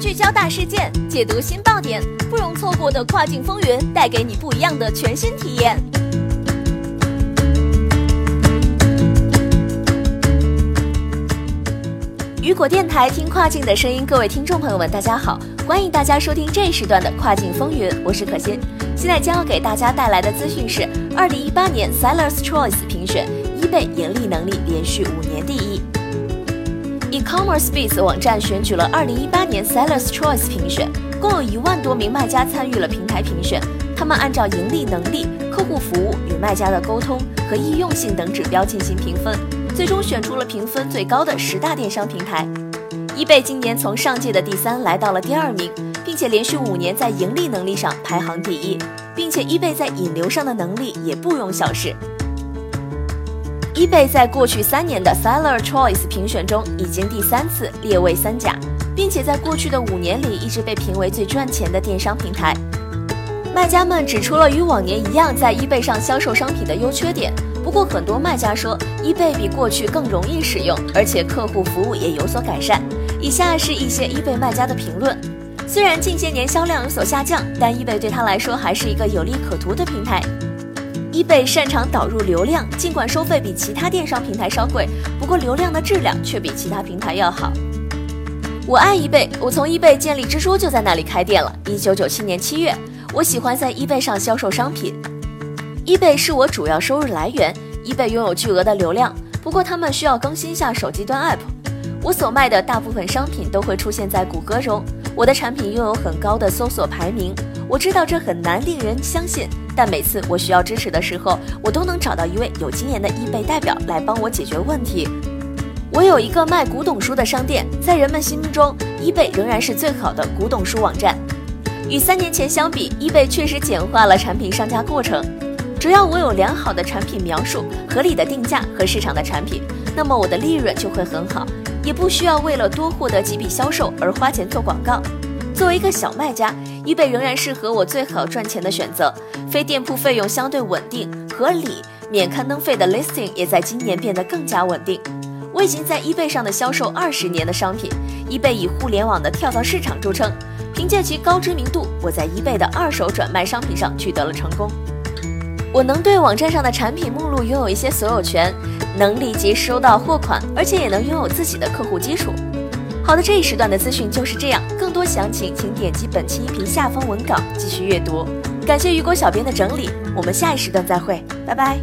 聚焦大事件，解读新爆点，不容错过的跨境风云，带给你不一样的全新体验。雨果电台听跨境的声音，各位听众朋友们，大家好，欢迎大家收听这一时段的跨境风云，我是可心。现在将要给大家带来的资讯是：二零一八年 Sellers Choice 评选，eBay 盈利能力连续五年第一。E-commerce Biz 网站选举了二零一八年 Sellers Choice 评选，共有一万多名卖家参与了平台评选，他们按照盈利能力、客户服务与卖家的沟通和易用性等指标进行评分。最终选出了评分最高的十大电商平台，eBay 今年从上届的第三来到了第二名，并且连续五年在盈利能力上排行第一，并且 eBay 在引流上的能力也不容小视。eBay 在过去三年的 Seller Choice 评选中已经第三次列位三甲，并且在过去的五年里一直被评为最赚钱的电商平台。卖家们指出了与往年一样在 eBay 上销售商品的优缺点。不过，很多卖家说，eBay 比过去更容易使用，而且客户服务也有所改善。以下是一些 eBay 卖家的评论：虽然近些年销量有所下降，但 eBay 对他来说还是一个有利可图的平台。eBay 擅长导入流量，尽管收费比其他电商平台稍贵，不过流量的质量却比其他平台要好。我爱 eBay，我从 eBay 建立之初就在那里开店了。一九九七年七月，我喜欢在 eBay 上销售商品。eBay 是我主要收入来源。eBay 拥有巨额的流量，不过他们需要更新下手机端 App。我所卖的大部分商品都会出现在谷歌中。我的产品拥有很高的搜索排名。我知道这很难令人相信，但每次我需要支持的时候，我都能找到一位有经验的 eBay 代表来帮我解决问题。我有一个卖古董书的商店，在人们心目中，eBay 仍然是最好的古董书网站。与三年前相比，eBay 确实简化了产品上架过程。只要我有良好的产品描述、合理的定价和市场的产品，那么我的利润就会很好，也不需要为了多获得几笔销售而花钱做广告。作为一个小卖家，eBay 仍然适合我最好赚钱的选择。非店铺费用相对稳定、合理，免刊登费的 listing 也在今年变得更加稳定。我已经在 eBay 上的销售二十年的商品，eBay 以互联网的跳蚤市场著称，凭借其高知名度，我在 eBay 的二手转卖商品上取得了成功。我能对网站上的产品目录拥有一些所有权，能立即收到货款，而且也能拥有自己的客户基础。好的，这一时段的资讯就是这样，更多详情请点击本期音频下方文稿继续阅读。感谢雨果小编的整理，我们下一时段再会，拜拜。